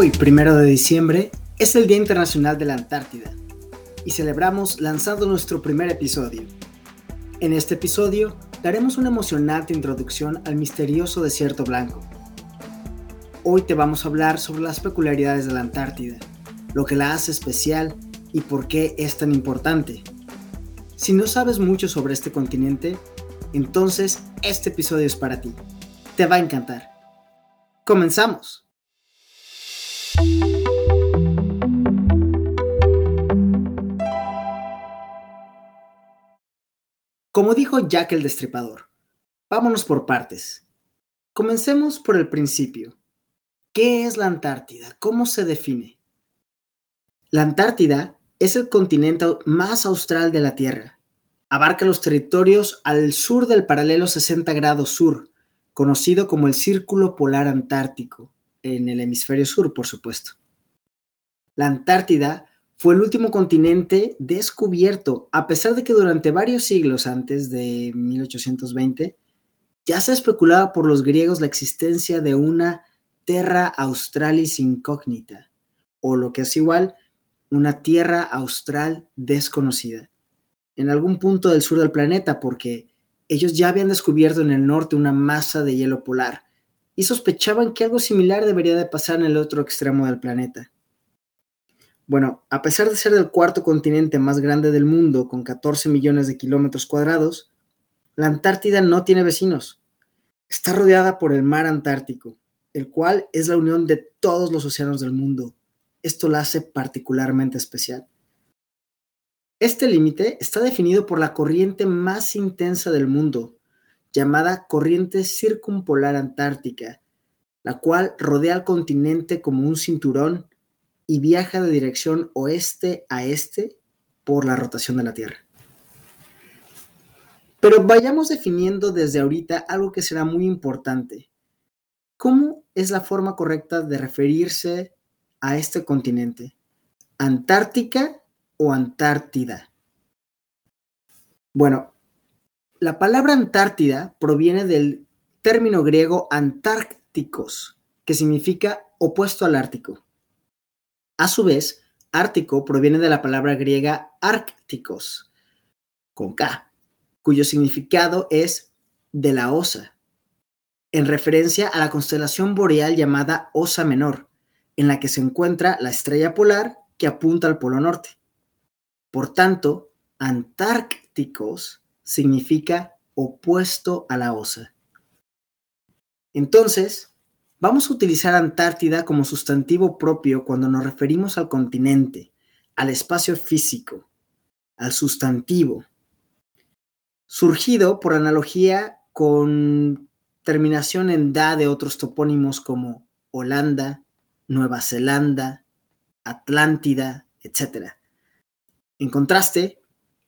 Hoy, primero de diciembre, es el Día Internacional de la Antártida y celebramos lanzando nuestro primer episodio. En este episodio daremos una emocionante introducción al misterioso desierto blanco. Hoy te vamos a hablar sobre las peculiaridades de la Antártida, lo que la hace especial y por qué es tan importante. Si no sabes mucho sobre este continente, entonces este episodio es para ti. Te va a encantar. ¡Comenzamos! Como dijo Jack el Destripador, vámonos por partes. Comencemos por el principio. ¿Qué es la Antártida? ¿Cómo se define? La Antártida es el continente más austral de la Tierra. Abarca los territorios al sur del paralelo 60 grados sur, conocido como el Círculo Polar Antártico, en el hemisferio sur, por supuesto. La Antártida fue el último continente descubierto, a pesar de que durante varios siglos antes de 1820 ya se especulaba por los griegos la existencia de una Terra Australis incógnita, o lo que es igual, una Tierra Austral desconocida, en algún punto del sur del planeta, porque ellos ya habían descubierto en el norte una masa de hielo polar, y sospechaban que algo similar debería de pasar en el otro extremo del planeta. Bueno, a pesar de ser el cuarto continente más grande del mundo, con 14 millones de kilómetros cuadrados, la Antártida no tiene vecinos. Está rodeada por el mar Antártico, el cual es la unión de todos los océanos del mundo. Esto la hace particularmente especial. Este límite está definido por la corriente más intensa del mundo, llamada corriente circumpolar antártica, la cual rodea al continente como un cinturón y viaja de dirección oeste a este por la rotación de la Tierra. Pero vayamos definiendo desde ahorita algo que será muy importante. ¿Cómo es la forma correcta de referirse a este continente? ¿Antártica o Antártida? Bueno, la palabra Antártida proviene del término griego antárticos, que significa opuesto al Ártico. A su vez, Ártico proviene de la palabra griega árticos, con K, cuyo significado es de la osa, en referencia a la constelación boreal llamada Osa Menor, en la que se encuentra la estrella polar que apunta al polo norte. Por tanto, antárticos significa opuesto a la osa. Entonces, vamos a utilizar Antártida como sustantivo propio cuando nos referimos al continente, al espacio físico, al sustantivo, surgido por analogía con terminación en da de otros topónimos como Holanda, Nueva Zelanda, Atlántida, etc. En contraste,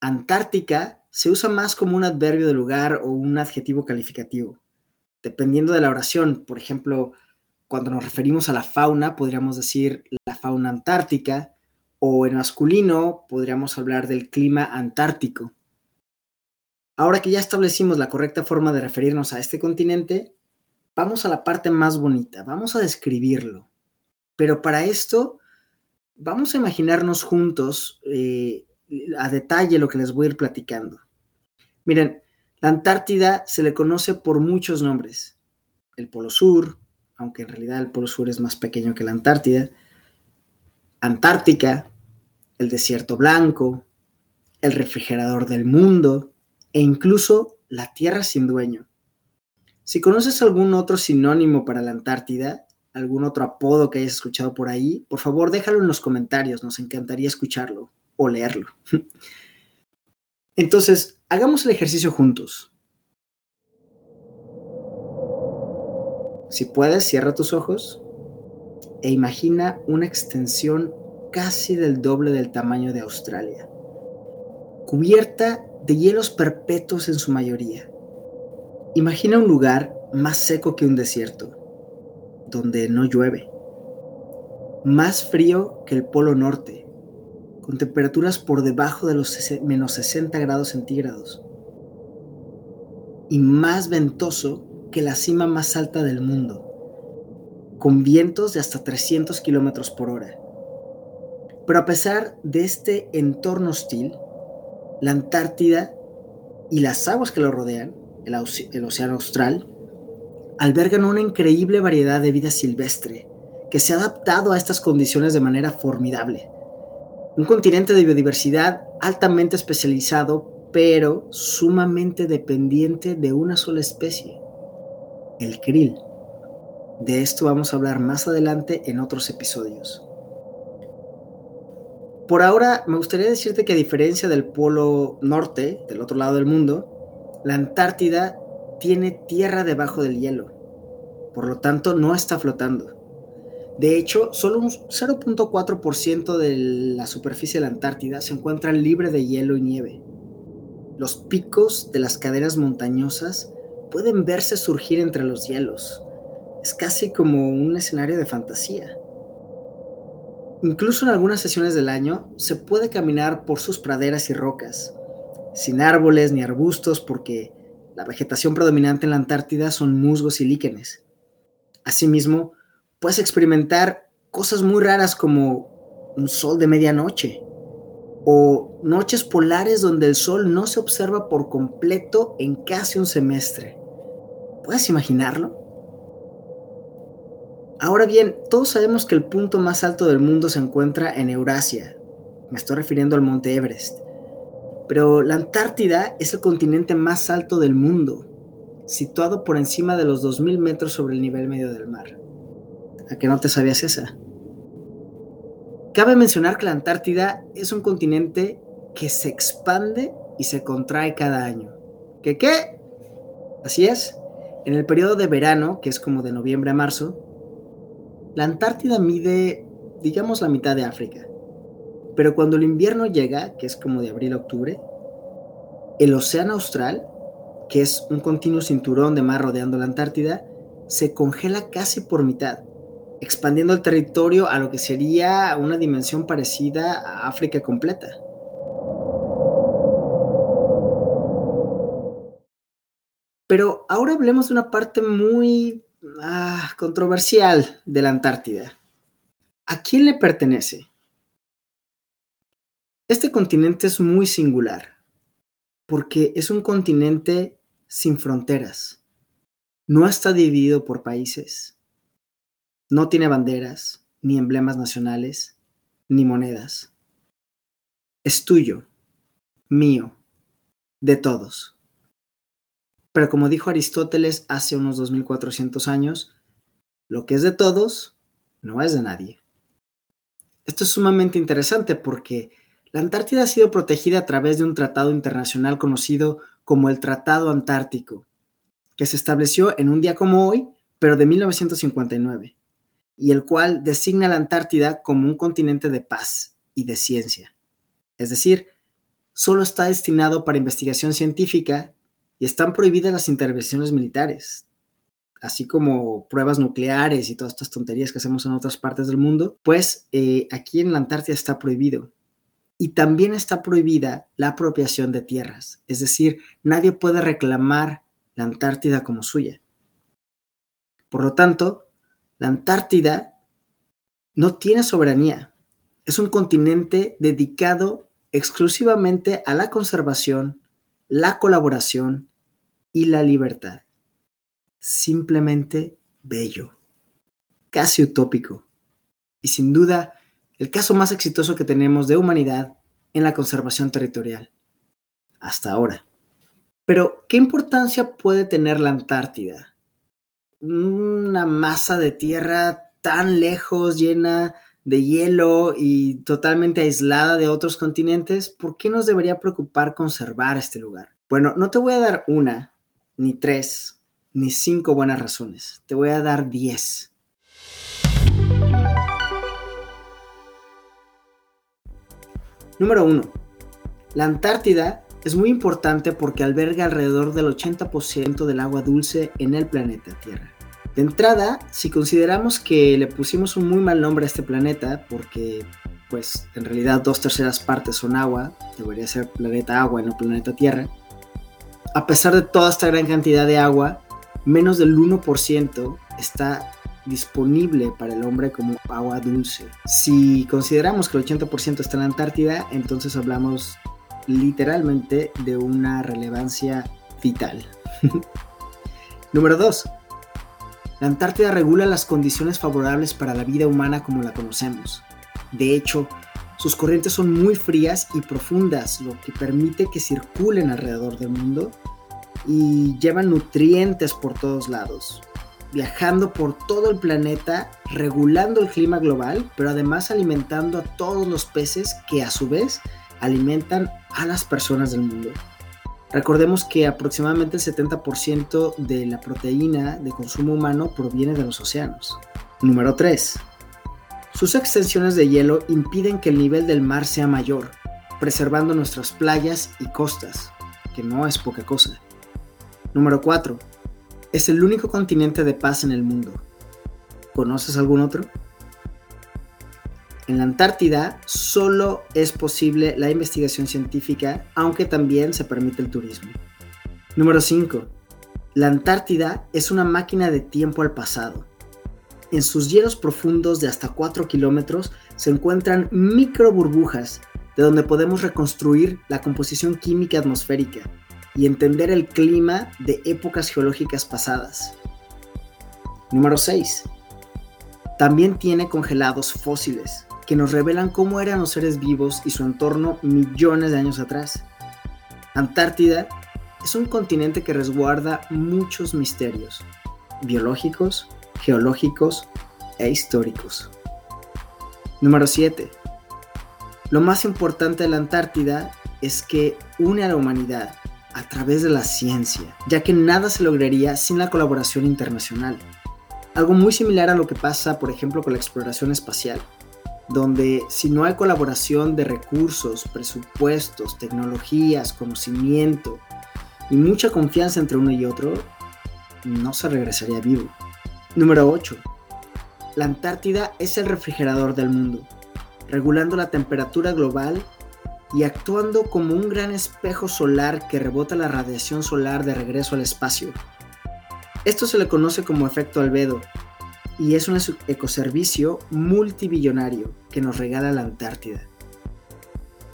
Antártica se usa más como un adverbio de lugar o un adjetivo calificativo, dependiendo de la oración. Por ejemplo, cuando nos referimos a la fauna, podríamos decir la fauna antártica, o en masculino podríamos hablar del clima antártico. Ahora que ya establecimos la correcta forma de referirnos a este continente, vamos a la parte más bonita, vamos a describirlo. Pero para esto, vamos a imaginarnos juntos eh, a detalle lo que les voy a ir platicando. Miren, la Antártida se le conoce por muchos nombres. El Polo Sur, aunque en realidad el Polo Sur es más pequeño que la Antártida. Antártica, el Desierto Blanco, el refrigerador del mundo e incluso la Tierra sin dueño. Si conoces algún otro sinónimo para la Antártida, algún otro apodo que hayas escuchado por ahí, por favor déjalo en los comentarios, nos encantaría escucharlo o leerlo. Entonces, hagamos el ejercicio juntos. Si puedes, cierra tus ojos e imagina una extensión casi del doble del tamaño de Australia, cubierta de hielos perpetuos en su mayoría. Imagina un lugar más seco que un desierto, donde no llueve, más frío que el Polo Norte, con temperaturas por debajo de los menos 60 grados centígrados y más ventoso que la cima más alta del mundo, con vientos de hasta 300 kilómetros por hora. Pero a pesar de este entorno hostil, la Antártida y las aguas que lo rodean, el, el Océano Austral, albergan una increíble variedad de vida silvestre que se ha adaptado a estas condiciones de manera formidable. Un continente de biodiversidad altamente especializado, pero sumamente dependiente de una sola especie, el krill. De esto vamos a hablar más adelante en otros episodios. Por ahora, me gustaría decirte que a diferencia del Polo Norte, del otro lado del mundo, la Antártida tiene tierra debajo del hielo. Por lo tanto, no está flotando. De hecho, solo un 0.4% de la superficie de la Antártida se encuentra libre de hielo y nieve. Los picos de las cadenas montañosas pueden verse surgir entre los hielos. Es casi como un escenario de fantasía. Incluso en algunas sesiones del año se puede caminar por sus praderas y rocas, sin árboles ni arbustos porque la vegetación predominante en la Antártida son musgos y líquenes. Asimismo, puedes experimentar cosas muy raras como un sol de medianoche o noches polares donde el sol no se observa por completo en casi un semestre. ¿Puedes imaginarlo? Ahora bien, todos sabemos que el punto más alto del mundo se encuentra en Eurasia. Me estoy refiriendo al monte Everest. Pero la Antártida es el continente más alto del mundo, situado por encima de los 2.000 metros sobre el nivel medio del mar. ¿A qué no te sabías esa? Cabe mencionar que la Antártida es un continente que se expande y se contrae cada año. ¿Qué qué? Así es. En el periodo de verano, que es como de noviembre a marzo, la Antártida mide, digamos, la mitad de África. Pero cuando el invierno llega, que es como de abril a octubre, el Océano Austral, que es un continuo cinturón de mar rodeando la Antártida, se congela casi por mitad, expandiendo el territorio a lo que sería una dimensión parecida a África completa. Pero ahora hablemos de una parte muy ah, controversial de la Antártida. ¿A quién le pertenece? Este continente es muy singular porque es un continente sin fronteras. No está dividido por países. No tiene banderas, ni emblemas nacionales, ni monedas. Es tuyo, mío, de todos. Pero como dijo Aristóteles hace unos 2400 años, lo que es de todos no es de nadie. Esto es sumamente interesante porque la Antártida ha sido protegida a través de un tratado internacional conocido como el Tratado Antártico, que se estableció en un día como hoy, pero de 1959, y el cual designa la Antártida como un continente de paz y de ciencia. Es decir, solo está destinado para investigación científica y están prohibidas las intervenciones militares, así como pruebas nucleares y todas estas tonterías que hacemos en otras partes del mundo, pues eh, aquí en la Antártida está prohibido. Y también está prohibida la apropiación de tierras, es decir, nadie puede reclamar la Antártida como suya. Por lo tanto, la Antártida no tiene soberanía, es un continente dedicado exclusivamente a la conservación, la colaboración y la libertad. Simplemente bello, casi utópico y sin duda el caso más exitoso que tenemos de humanidad en la conservación territorial. Hasta ahora. Pero, ¿qué importancia puede tener la Antártida? Una masa de tierra tan lejos, llena de hielo y totalmente aislada de otros continentes, ¿por qué nos debería preocupar conservar este lugar? Bueno, no te voy a dar una, ni tres, ni cinco buenas razones. Te voy a dar diez. Número uno. La Antártida es muy importante porque alberga alrededor del 80% del agua dulce en el planeta Tierra. De entrada, si consideramos que le pusimos un muy mal nombre a este planeta, porque pues en realidad dos terceras partes son agua, debería ser planeta agua no planeta Tierra, a pesar de toda esta gran cantidad de agua, menos del 1% está disponible para el hombre como agua dulce. Si consideramos que el 80% está en la Antártida, entonces hablamos literalmente de una relevancia vital. Número 2. La Antártida regula las condiciones favorables para la vida humana como la conocemos. De hecho, sus corrientes son muy frías y profundas, lo que permite que circulen alrededor del mundo y llevan nutrientes por todos lados, viajando por todo el planeta, regulando el clima global, pero además alimentando a todos los peces que a su vez alimentan a las personas del mundo. Recordemos que aproximadamente el 70% de la proteína de consumo humano proviene de los océanos. Número 3. Sus extensiones de hielo impiden que el nivel del mar sea mayor, preservando nuestras playas y costas, que no es poca cosa. Número 4. Es el único continente de paz en el mundo. ¿Conoces algún otro? En la Antártida solo es posible la investigación científica, aunque también se permite el turismo. Número 5. La Antártida es una máquina de tiempo al pasado. En sus hielos profundos de hasta 4 kilómetros se encuentran micro burbujas de donde podemos reconstruir la composición química atmosférica y entender el clima de épocas geológicas pasadas. Número 6. También tiene congelados fósiles que nos revelan cómo eran los seres vivos y su entorno millones de años atrás. Antártida es un continente que resguarda muchos misterios biológicos, geológicos e históricos. Número 7. Lo más importante de la Antártida es que une a la humanidad a través de la ciencia, ya que nada se lograría sin la colaboración internacional. Algo muy similar a lo que pasa, por ejemplo, con la exploración espacial, donde si no hay colaboración de recursos, presupuestos, tecnologías, conocimiento y mucha confianza entre uno y otro, no se regresaría vivo. Número 8. La Antártida es el refrigerador del mundo, regulando la temperatura global y actuando como un gran espejo solar que rebota la radiación solar de regreso al espacio. Esto se le conoce como efecto albedo y es un ecoservicio multibillonario que nos regala la Antártida.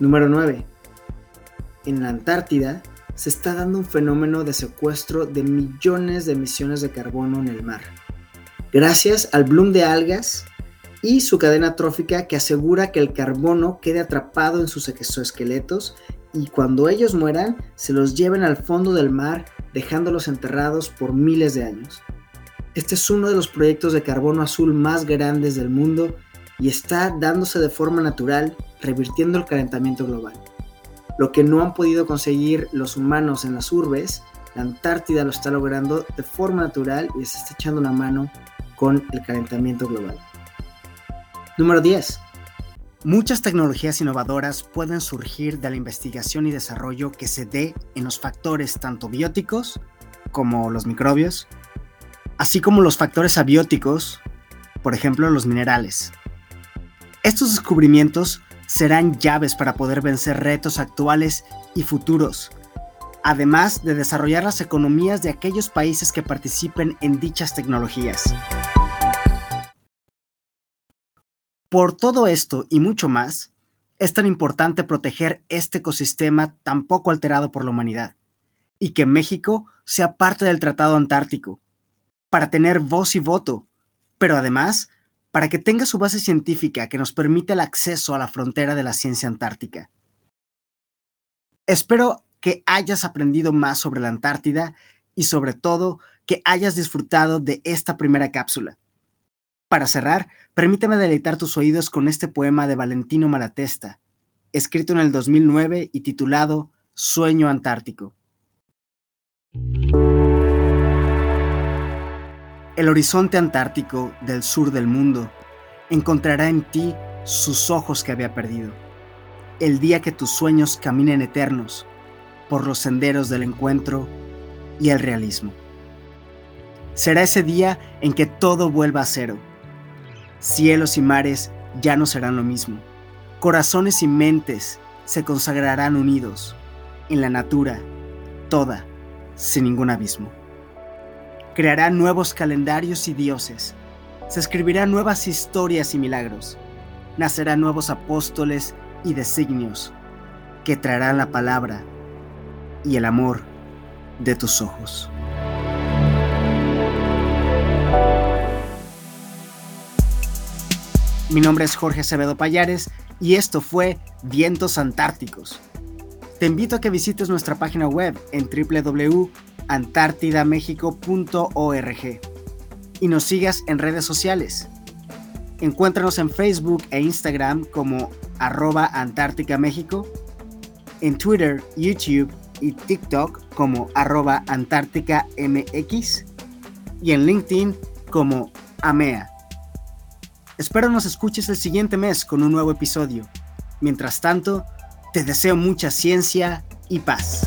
Número 9. En la Antártida se está dando un fenómeno de secuestro de millones de emisiones de carbono en el mar gracias al bloom de algas y su cadena trófica que asegura que el carbono quede atrapado en sus exoesqueletos y cuando ellos mueran se los lleven al fondo del mar dejándolos enterrados por miles de años. Este es uno de los proyectos de carbono azul más grandes del mundo y está dándose de forma natural, revirtiendo el calentamiento global. Lo que no han podido conseguir los humanos en las urbes, la Antártida lo está logrando de forma natural y se está echando una mano con el calentamiento global. Número 10. Muchas tecnologías innovadoras pueden surgir de la investigación y desarrollo que se dé en los factores tanto bióticos como los microbios, así como los factores abióticos, por ejemplo los minerales. Estos descubrimientos serán llaves para poder vencer retos actuales y futuros, además de desarrollar las economías de aquellos países que participen en dichas tecnologías. Por todo esto y mucho más, es tan importante proteger este ecosistema tan poco alterado por la humanidad y que México sea parte del Tratado Antártico, para tener voz y voto, pero además para que tenga su base científica que nos permita el acceso a la frontera de la ciencia antártica. Espero que hayas aprendido más sobre la Antártida y sobre todo que hayas disfrutado de esta primera cápsula. Para cerrar, permíteme deleitar tus oídos con este poema de Valentino Malatesta, escrito en el 2009 y titulado Sueño Antártico. El horizonte antártico del sur del mundo encontrará en ti sus ojos que había perdido. El día que tus sueños caminen eternos por los senderos del encuentro y el realismo. Será ese día en que todo vuelva a cero Cielos y mares ya no serán lo mismo. Corazones y mentes se consagrarán unidos en la natura, toda, sin ningún abismo. Crearán nuevos calendarios y dioses, se escribirán nuevas historias y milagros. Nacerán nuevos apóstoles y designios que traerán la palabra y el amor de tus ojos. Mi nombre es Jorge Acevedo Payares y esto fue Vientos Antárticos. Te invito a que visites nuestra página web en www.antártidamexico.org y nos sigas en redes sociales. Encuéntranos en Facebook e Instagram como arroba en Twitter, YouTube y TikTok como arroba y en LinkedIn como AMEA. Espero nos escuches el siguiente mes con un nuevo episodio. Mientras tanto, te deseo mucha ciencia y paz.